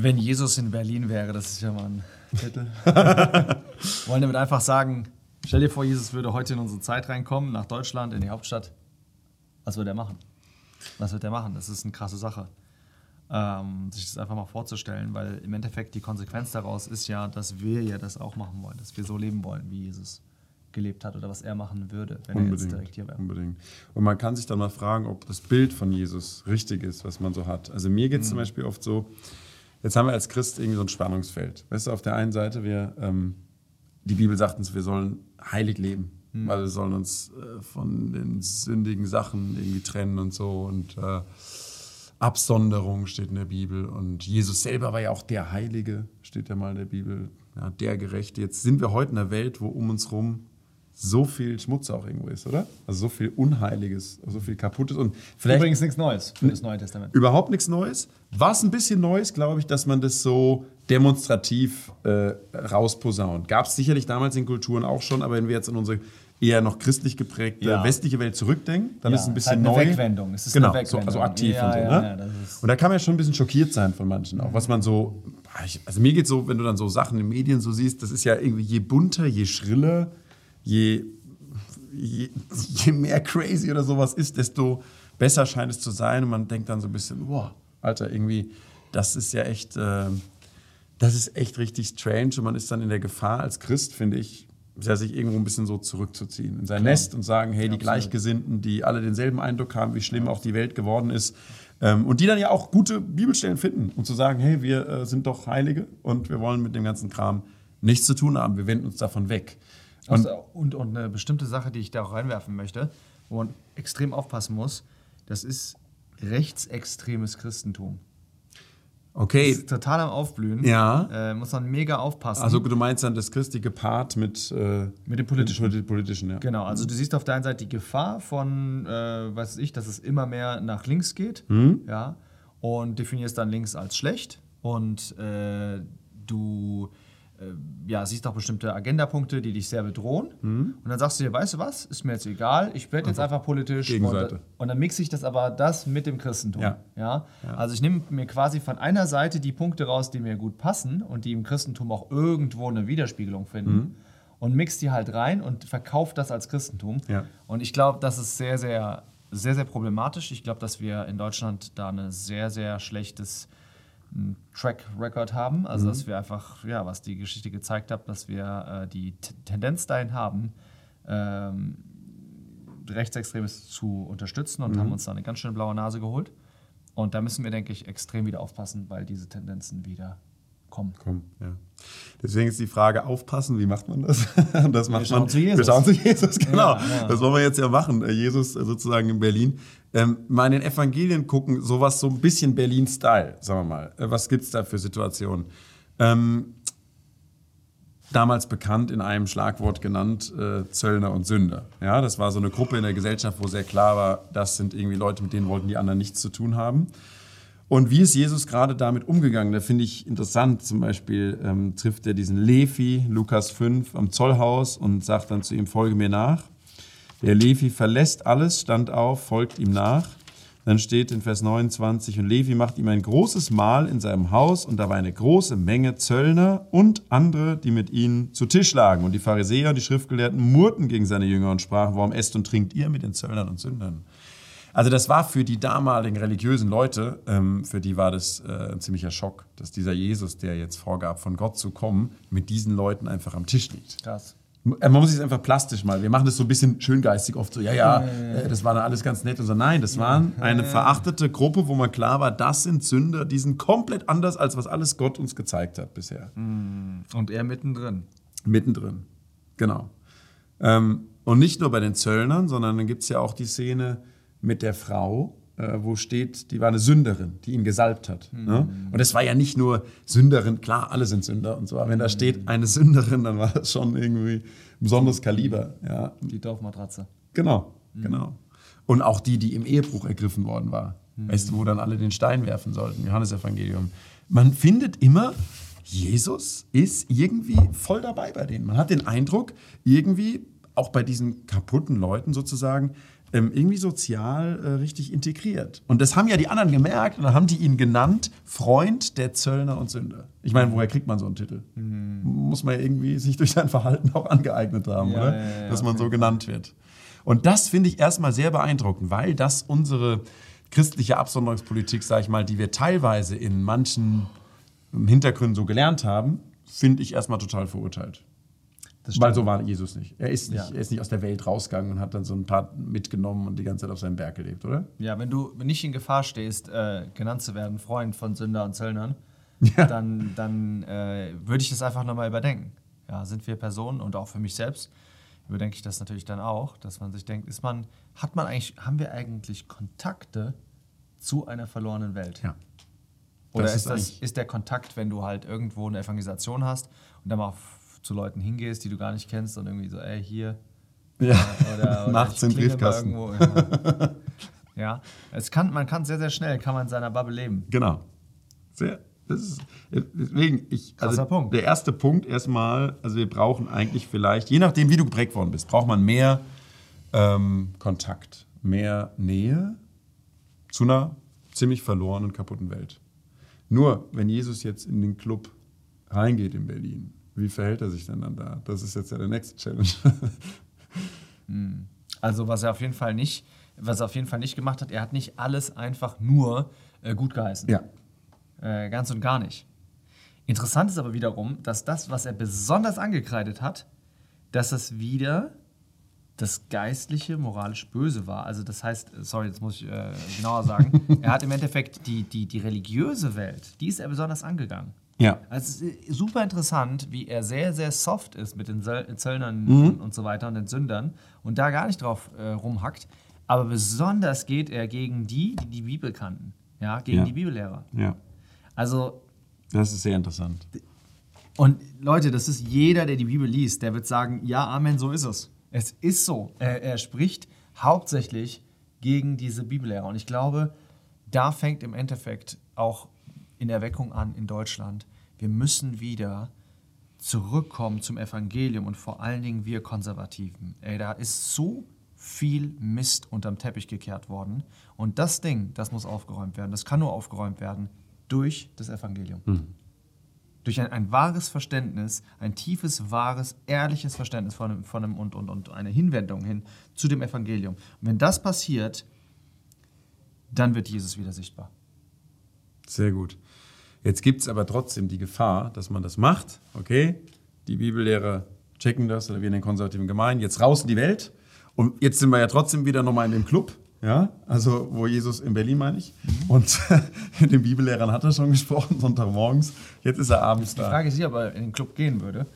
Wenn Jesus in Berlin wäre, das ist ja mal ein Titel. Wollen damit einfach sagen, stell dir vor, Jesus würde heute in unsere Zeit reinkommen, nach Deutschland, in die Hauptstadt. Was würde er machen? Was wird er machen? Das ist eine krasse Sache. Ähm, sich das einfach mal vorzustellen, weil im Endeffekt die Konsequenz daraus ist ja, dass wir ja das auch machen wollen, dass wir so leben wollen, wie Jesus gelebt hat oder was er machen würde, wenn unbedingt, er jetzt direkt hier wäre. Unbedingt. Und man kann sich dann mal fragen, ob das Bild von Jesus richtig ist, was man so hat. Also mir geht es Mhm. zum Beispiel oft so, jetzt haben wir als Christ irgendwie so ein Spannungsfeld. Weißt du, auf der einen Seite, wir, ähm, die Bibel sagt uns, wir sollen heilig leben. Mhm. Weil wir sollen uns äh, von den sündigen Sachen irgendwie trennen und so. Und äh, Absonderung steht in der Bibel. Und Jesus selber war ja auch der Heilige, steht ja mal in der Bibel. Ja, der Gerechte. Jetzt sind wir heute in einer Welt, wo um uns rum so viel Schmutz auch irgendwo ist, oder? Also so viel Unheiliges, so viel Kaputtes und vielleicht Übrigens nichts Neues für das Neue Testament. überhaupt nichts Neues. Was ein bisschen Neues, glaube ich, dass man das so demonstrativ äh, rausposaunt. Gab es sicherlich damals in Kulturen auch schon, aber wenn wir jetzt an unsere eher noch christlich geprägte Ja. westliche Welt zurückdenken, dann Ja, ist es ein bisschen halt eine neu. Wegwendung. Es ist genau, eine so, also Wegwendung. aktiv Ja, und so. ne? und da kann man ja schon ein bisschen schockiert sein von manchen auch, was man so, ah, also mir geht so, wenn du dann so Sachen in den Medien so siehst, das ist ja irgendwie je bunter, je schriller, je je, je mehr crazy oder sowas ist, desto besser scheint es zu sein. Und man denkt dann so ein bisschen, wow, Alter, irgendwie, das ist ja echt, äh, das ist echt richtig strange. Und man ist dann in der Gefahr als Christ, finde ich, ja, sich irgendwo ein bisschen so zurückzuziehen in sein Nest und sagen, hey, die absolut. Gleichgesinnten, die alle denselben Eindruck haben, wie schlimm auch die Welt geworden ist. Ähm, und die dann ja auch gute Bibelstellen finden und zu sagen, hey, wir äh, sind doch Heilige und wir wollen mit dem ganzen Kram nichts zu tun haben. Wir wenden uns davon weg. Und, und, und eine bestimmte Sache, die ich da auch reinwerfen möchte, wo man extrem aufpassen muss, das ist rechtsextremes Christentum. Okay, Ist total am Aufblühen. Ja. Äh, muss man mega aufpassen. Also du meinst dann das christliche Part mit, äh, Mit dem politischen. Mit dem politischen, ja. Genau, also du siehst auf der einen Seite die Gefahr von, äh, weiß ich, dass es immer mehr nach links geht, Mhm. ja, und definierst dann links als schlecht und äh, du ja, siehst auch bestimmte Agendapunkte, die dich sehr bedrohen Mhm. und dann sagst du dir, weißt du was, ist mir jetzt egal, ich werde jetzt einfach politisch Gegenseite. und, und dann mixe ich das aber das mit dem Christentum. Ja. Ja? Also ich nehme mir quasi von einer Seite die Punkte raus, die mir gut passen und die im Christentum auch irgendwo eine Widerspiegelung finden Mhm. und mix die halt rein und verkaufe das als Christentum. Ja. Und ich glaube, das ist sehr, sehr, sehr, sehr problematisch. Ich glaube, dass wir in Deutschland da ein sehr, sehr schlechtes m, Track Record haben. Also, Mhm. dass wir einfach, ja, was die Geschichte gezeigt hat, dass wir äh, die T Tendenz dahin haben, ähm, Rechtsextremes zu unterstützen und Mhm. haben uns da eine ganz schön blaue Nase geholt. Und da müssen wir, denke ich, extrem wieder aufpassen, weil diese Tendenzen wieder kommen. Komm, ja. Deswegen ist die Frage, aufpassen, wie macht man das? das macht schauen man, zu Jesus. Wir schauen zu Jesus, genau. Ja, ja. Das wollen wir jetzt ja machen. Äh, Jesus äh, sozusagen in Berlin. Ähm, mal in den Evangelien gucken, sowas so ein bisschen Berlin-Style, sagen wir mal. Äh, was gibt es da für Situationen? Ähm, damals bekannt in einem Schlagwort genannt, äh, Zöllner und Sünder. Ja, das war so eine Gruppe in der Gesellschaft, wo sehr klar war, das sind irgendwie Leute, mit denen wollten die anderen nichts zu tun haben. Und wie ist Jesus gerade damit umgegangen? Da finde ich interessant. Zum Beispiel ähm, trifft er diesen Levi, Lukas 5, am Zollhaus und sagt dann zu ihm, folge mir nach. Der Levi verlässt alles, stand auf, folgt ihm nach. Dann steht in Vers 29, und Levi macht ihm ein großes Mahl in seinem Haus, und da war eine große Menge Zöllner und andere, die mit ihnen zu Tisch lagen. Und die Pharisäer und die Schriftgelehrten murrten gegen seine Jünger und sprachen, warum esst und trinkt ihr mit den Zöllnern und Sündern? Also das war für die damaligen religiösen Leute, ähm, für die war das äh, ein ziemlicher Schock, dass dieser Jesus, der jetzt vorgab, von Gott zu kommen, mit diesen Leuten einfach am Tisch liegt. Krass. Man muss es einfach plastisch mal. Wir machen das so ein bisschen schöngeistig oft so, ja, ja, äh, das war dann alles ganz nett und so. Nein, das waren eine verachtete Gruppe, wo man klar war, das sind Sünder, die sind komplett anders, als was alles Gott uns gezeigt hat bisher. Und er mittendrin. Mittendrin. Genau. Ähm, und nicht nur bei den Zöllnern, sondern dann gibt es ja auch die Szene mit der Frau, äh, wo steht, die war eine Sünderin, die ihn gesalbt hat. Ne? Und es war ja nicht nur Sünderin, klar, alle sind Sünder und so, aber wenn da steht eine Sünderin, dann war das schon irgendwie ein besonderes Kaliber. Ja, Die Dorfmatratze. Genau, genau. Und auch die, die im Ehebruch ergriffen worden war. Weißt du, wo dann alle den Stein werfen sollten, Johannesevangelium. Man findet immer, Jesus ist irgendwie voll dabei bei denen. Man hat den Eindruck, irgendwie, auch bei diesen kaputten Leuten sozusagen, ähm, irgendwie sozial äh, richtig integriert. Und das haben ja die anderen gemerkt und dann haben die ihn genannt Freund der Zöllner und Sünder. Ich meine, woher kriegt man so einen Titel? Muss man ja irgendwie sich durch sein Verhalten auch angeeignet haben, Ja, oder? ja, ja, Dass man jeden so genannt wird. Und das finde ich erstmal sehr beeindruckend, weil das unsere christliche Absonderungspolitik, sage ich mal, die wir teilweise in manchen Hintergründen so gelernt haben, finde ich erstmal total verurteilt. Weil so war Jesus nicht. Er ist nicht, Ja. er ist nicht aus der Welt rausgegangen und hat dann so ein paar mitgenommen und die ganze Zeit auf seinem Berg gelebt, oder? Ja, wenn du nicht in Gefahr stehst, äh, genannt zu werden, Freund von Sünder und Zöllnern, Ja. dann, dann äh, würde ich das einfach nochmal überdenken. Ja, sind wir Personen und auch für mich selbst überdenke ich das natürlich dann auch, dass man sich denkt, ist man, hat man eigentlich, haben wir eigentlich Kontakte zu einer verlorenen Welt? Ja. Oder Das ist, ist das, ist der Kontakt, wenn du halt irgendwo eine Evangelisation hast und dann mal auf, zu Leuten hingehst, die du gar nicht kennst und irgendwie so, ey, hier, Ja. oder, oder Nachts im Briefkasten. irgendwo, Ja. ja, es kann, man kann sehr, sehr schnell, kann man in seiner Bubble leben. Genau. Sehr. Das ist, deswegen, ich, also Punkt. der erste Punkt erstmal, also wir brauchen eigentlich vielleicht, je nachdem, wie du geprägt worden bist, braucht man mehr ähm, Kontakt, mehr Nähe zu einer ziemlich verlorenen, kaputten Welt. Nur, wenn Jesus jetzt in den Club reingeht in Berlin, wie verhält er sich denn dann da? Das ist jetzt ja der nächste Challenge. Also was er auf jeden Fall nicht, was er auf jeden Fall nicht gemacht hat, er hat nicht alles einfach nur äh, gut geheißen. ja. Äh, ganz und gar nicht. Interessant ist aber wiederum, dass das, was er besonders angekreidet hat, dass es wieder das geistliche, moralisch Böse war. Also das heißt, sorry, jetzt muss ich äh, genauer sagen, er hat im Endeffekt die, die, die religiöse Welt, die ist er besonders angegangen. Ja. Also es ist super interessant, wie er sehr, sehr soft ist mit den Zöllnern Mhm. und so weiter und den Sündern und da gar nicht drauf äh, rumhackt. Aber besonders geht er gegen die, die die Bibel kannten. Ja, gegen Ja. die Bibellehrer. Ja. Also, Das ist sehr interessant. und Leute, das ist jeder, der die Bibel liest, der wird sagen, ja, Amen, so ist es. Es ist so. Er, er spricht hauptsächlich gegen diese Bibellehrer. Und ich glaube, da fängt im Endeffekt auch in Erweckung an in Deutschland. Wir müssen wieder zurückkommen zum Evangelium und vor allen Dingen wir Konservativen. Ey, da ist so viel Mist unterm Teppich gekehrt worden. Und das Ding, das muss aufgeräumt werden. Das kann nur aufgeräumt werden durch das Evangelium. Durch ein, ein wahres Verständnis, ein tiefes, wahres, ehrliches Verständnis von einem, von einem und, und, und eine Hinwendung hin zu dem Evangelium. Und wenn das passiert, dann wird Jesus wieder sichtbar. Sehr gut. Jetzt gibt es aber trotzdem die Gefahr, dass man das macht. Okay, die Bibellehrer checken das oder wir in den konservativen Gemeinden, jetzt raus in die Welt. Und jetzt sind wir ja trotzdem wieder nochmal in dem Club, ja, also wo Jesus in Berlin meine ich. Und mit den Bibellehrern hat er schon gesprochen, Sonntagmorgens. Jetzt ist er abends Die da. Frage ist ob er in den Club gehen würde.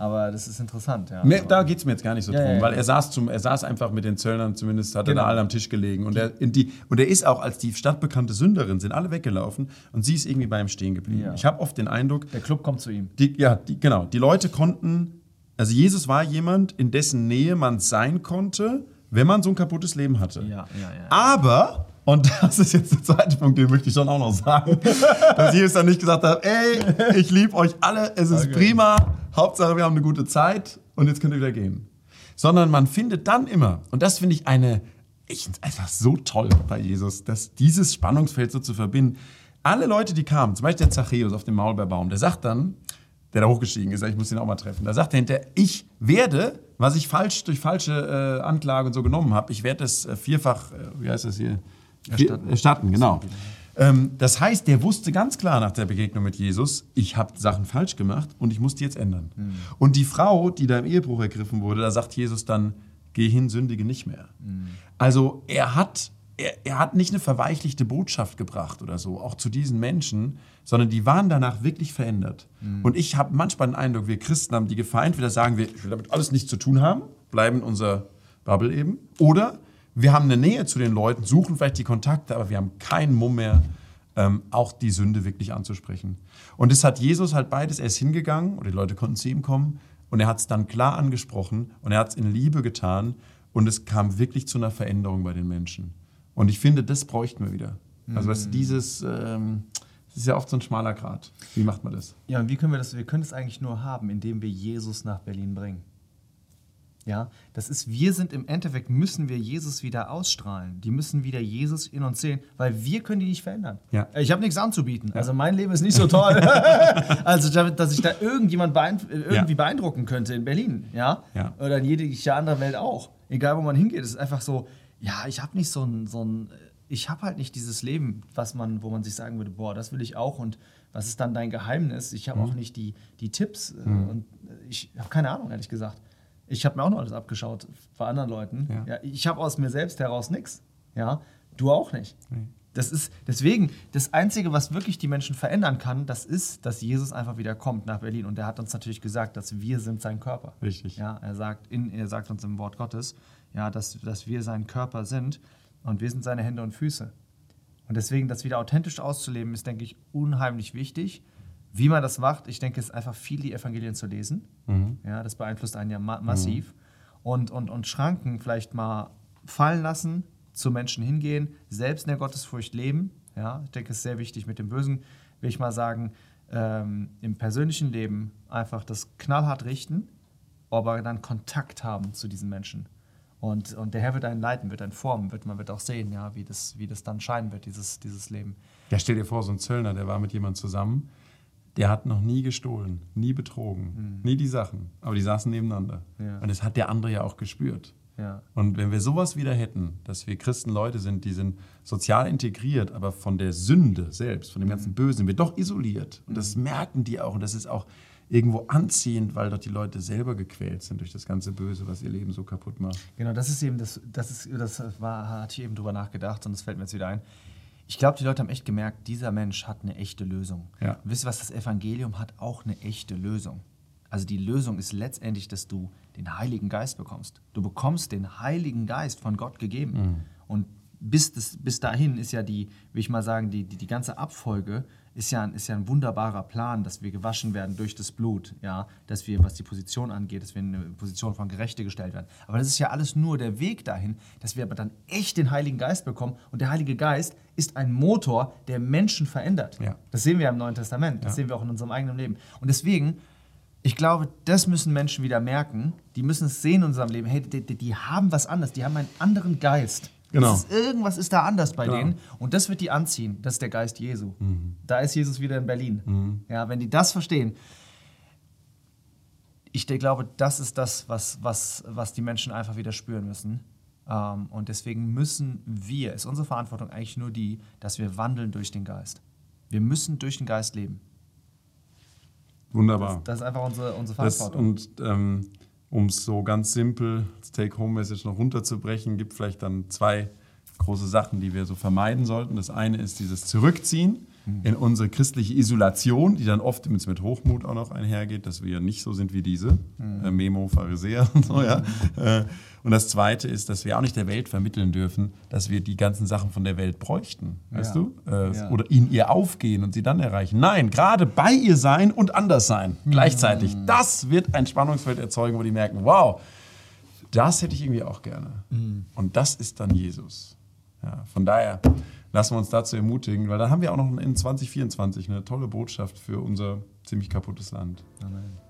Aber das ist interessant. Ja. Nee, da geht es mir jetzt gar nicht so Ja, drum, ja, weil er saß, zum, er saß einfach mit den Zöllnern, zumindest hat Genau. er da alle am Tisch gelegen. Und er, die, und er ist auch als die stadtbekannte Sünderin, sind alle weggelaufen und sie ist irgendwie bei ihm stehen geblieben. Ich habe oft den Eindruck, Der Club kommt zu ihm. die, ja, die, genau, die Leute konnten, also Jesus war jemand, in dessen Nähe man sein konnte, wenn man so ein kaputtes Leben hatte. Ja, ja, ja. Aber, und das ist jetzt der zweite Punkt, den möchte ich schon auch noch sagen, dass Jesus dann nicht gesagt hat, ey, ich liebe euch alle, es ist Okay. prima, Hauptsache wir haben eine gute Zeit und jetzt könnt ihr wieder gehen. Sondern man findet dann immer, und das finde ich eine, ich finde einfach so toll bei Jesus, dass dieses Spannungsfeld so zu verbinden. Alle Leute, die kamen, zum Beispiel der Zachäus auf dem Maulbeerbaum, der sagt dann, der da hochgestiegen ist, ich muss ihn auch mal treffen. Da sagt er hinterher, ich werde, was ich falsch durch falsche äh, Anklage und so genommen habe, ich werde es äh, vierfach, äh, wie heißt das hier? Erstatten. Erstatten, genau. Ähm, das heißt, der wusste ganz klar nach der Begegnung mit Jesus, ich habe Sachen falsch gemacht und ich muss die jetzt ändern. Und die Frau, die da im Ehebruch ergriffen wurde, da sagt Jesus dann, geh hin, sündige nicht mehr. Also er hat, er, er hat nicht eine verweichlichte Botschaft gebracht oder so, auch zu diesen Menschen, sondern die waren danach wirklich verändert. Und ich habe manchmal den Eindruck, wir Christen haben die Gefahr, entweder sagen wir, ich will damit alles nichts zu tun haben, bleiben in unserer Bubble eben, oder wir haben eine Nähe zu den Leuten, suchen vielleicht die Kontakte, aber wir haben keinen Mumm mehr, ähm, auch die Sünde wirklich anzusprechen. Und es hat Jesus halt beides, er ist hingegangen und die Leute konnten zu ihm kommen und er hat es dann klar angesprochen und er hat es in Liebe getan und es kam wirklich zu einer Veränderung bei den Menschen. Und ich finde, das bräuchten wir wieder. Also weißt du, dieses, ähm, das ist ja oft so ein schmaler Grat. Wie macht man das? Ja, und wie können wir das? Wir können es eigentlich nur haben, indem wir Jesus nach Berlin bringen. Ja, das ist, wir sind im Endeffekt, müssen wir Jesus wieder ausstrahlen. Die müssen wieder Jesus in uns sehen, weil wir können die nicht verändern. Ja. Ich habe nichts anzubieten. Also mein Leben ist nicht so toll. also, dass ich da irgendjemand beeindru irgendwie Ja. beeindrucken könnte in Berlin. Ja? Ja. Oder in jeder anderen Welt auch. Egal, wo man hingeht. Es ist einfach so, ja, ich habe nicht so ein, so ein ich habe halt nicht dieses Leben, was man, wo man sich sagen würde, boah, das will ich auch und was ist dann dein Geheimnis? Ich Mhm. habe auch nicht die, die Tipps äh, und äh, ich habe keine Ahnung, ehrlich gesagt. Ich habe mir auch noch alles abgeschaut bei anderen Leuten. Ja. Ja. ich habe aus mir selbst heraus nichts. Ja, du auch nicht. Nee. Das ist deswegen das Einzige, was wirklich die Menschen verändern kann, das ist, dass Jesus einfach wieder kommt nach Berlin. Und er hat uns natürlich gesagt, dass wir sind sein Körper. Richtig. Ja, er sagt, in, er sagt uns im Wort Gottes, ja, dass, dass wir sein Körper sind und wir sind seine Hände und Füße. Und deswegen das wieder authentisch auszuleben, ist, denke ich, unheimlich wichtig. Wie man das macht, ich denke, es ist einfach viel, die Evangelien zu lesen. Ja, das beeinflusst einen ja ma massiv. Und, und, und Schranken vielleicht mal fallen lassen, zu Menschen hingehen, selbst in der Gottesfurcht leben. Ja, ich denke, es ist sehr wichtig. Mit dem Bösen will ich mal sagen, ähm, im persönlichen Leben einfach das knallhart richten, aber dann Kontakt haben zu diesen Menschen. Und, und der Herr wird einen leiten, wird einen formen, wird, man wird auch sehen, ja, wie, das, wie das dann scheinen wird, dieses, dieses Leben. Ja, stell dir vor, so ein Zöllner, der war mit jemandem zusammen, der hat noch nie gestohlen, nie betrogen, nie die Sachen, aber die saßen nebeneinander. Ja. Und das hat der andere ja auch gespürt. Ja. Und wenn wir sowas wieder hätten, dass wir Christen Leute sind, die sind sozial integriert, aber von der Sünde selbst, von dem ganzen Bösen, sind wir doch isoliert. Und das merken die auch. Und das ist auch irgendwo anziehend, weil dort die Leute selber gequält sind durch das ganze Böse, was ihr Leben so kaputt macht. Genau, das ist eben das, das ist, das war, hatte ich eben drüber nachgedacht und das fällt mir jetzt wieder ein. Ich glaube, die Leute haben echt gemerkt, dieser Mensch hat eine echte Lösung. Ja. Und wisst ihr was, das Evangelium hat auch eine echte Lösung. Also die Lösung ist letztendlich, dass du den Heiligen Geist bekommst. Du bekommst den Heiligen Geist von Gott gegeben. Und bis, das, bis dahin ist ja die, will ich mal sagen, die, die, die ganze Abfolge ist ja, ein, ist ja ein wunderbarer Plan, dass wir gewaschen werden durch das Blut, ja, dass wir, was die Position angeht, dass wir in eine Position von Gerechte gestellt werden. Aber das ist ja alles nur der Weg dahin, dass wir aber dann echt den Heiligen Geist bekommen. Und der Heilige Geist ist ein Motor, der Menschen verändert. Ja. Das sehen wir ja im Neuen Testament, das Ja. sehen wir auch in unserem eigenen Leben. Und deswegen, ich glaube, das müssen Menschen wieder merken. Die müssen es sehen in unserem Leben. Hey, die, die, die haben was anderes, die haben einen anderen Geist. Genau. Das ist, irgendwas ist da anders bei Genau. denen. Und das wird die anziehen. Das ist der Geist Jesu. Da ist Jesus wieder in Berlin. Ja, wenn die das verstehen, ich glaube, das ist das, was, was, was die Menschen einfach wieder spüren müssen. Ähm, und deswegen müssen wir, ist unsere Verantwortung eigentlich nur die, dass wir wandeln durch den Geist. Wir müssen durch den Geist leben. Wunderbar. Das, das ist einfach unsere, unsere Das, Verantwortung. und ähm, um es so ganz simpel, das Take-Home-Message noch runterzubrechen, gibt vielleicht dann zwei große Sachen, die wir so vermeiden sollten. Das eine ist dieses Zurückziehen in unsere christliche Isolation, die dann oft mit, mit Hochmut auch noch einhergeht, dass wir nicht so sind wie diese, äh, Memo, Pharisäer und so, ja. Äh, und das zweite ist, dass wir auch nicht der Welt vermitteln dürfen, dass wir die ganzen Sachen von der Welt bräuchten, weißt Ja. du? Äh, Ja. Oder in ihr aufgehen und sie dann erreichen. Nein, gerade bei ihr sein und anders sein gleichzeitig. Das wird ein Spannungsfeld erzeugen, wo die merken, wow, das hätte ich irgendwie auch gerne. Und das ist dann Jesus. Ja, von daher lassen wir uns dazu ermutigen, weil dann haben wir auch noch in 2024 eine tolle Botschaft für unser ziemlich kaputtes Land. Amen.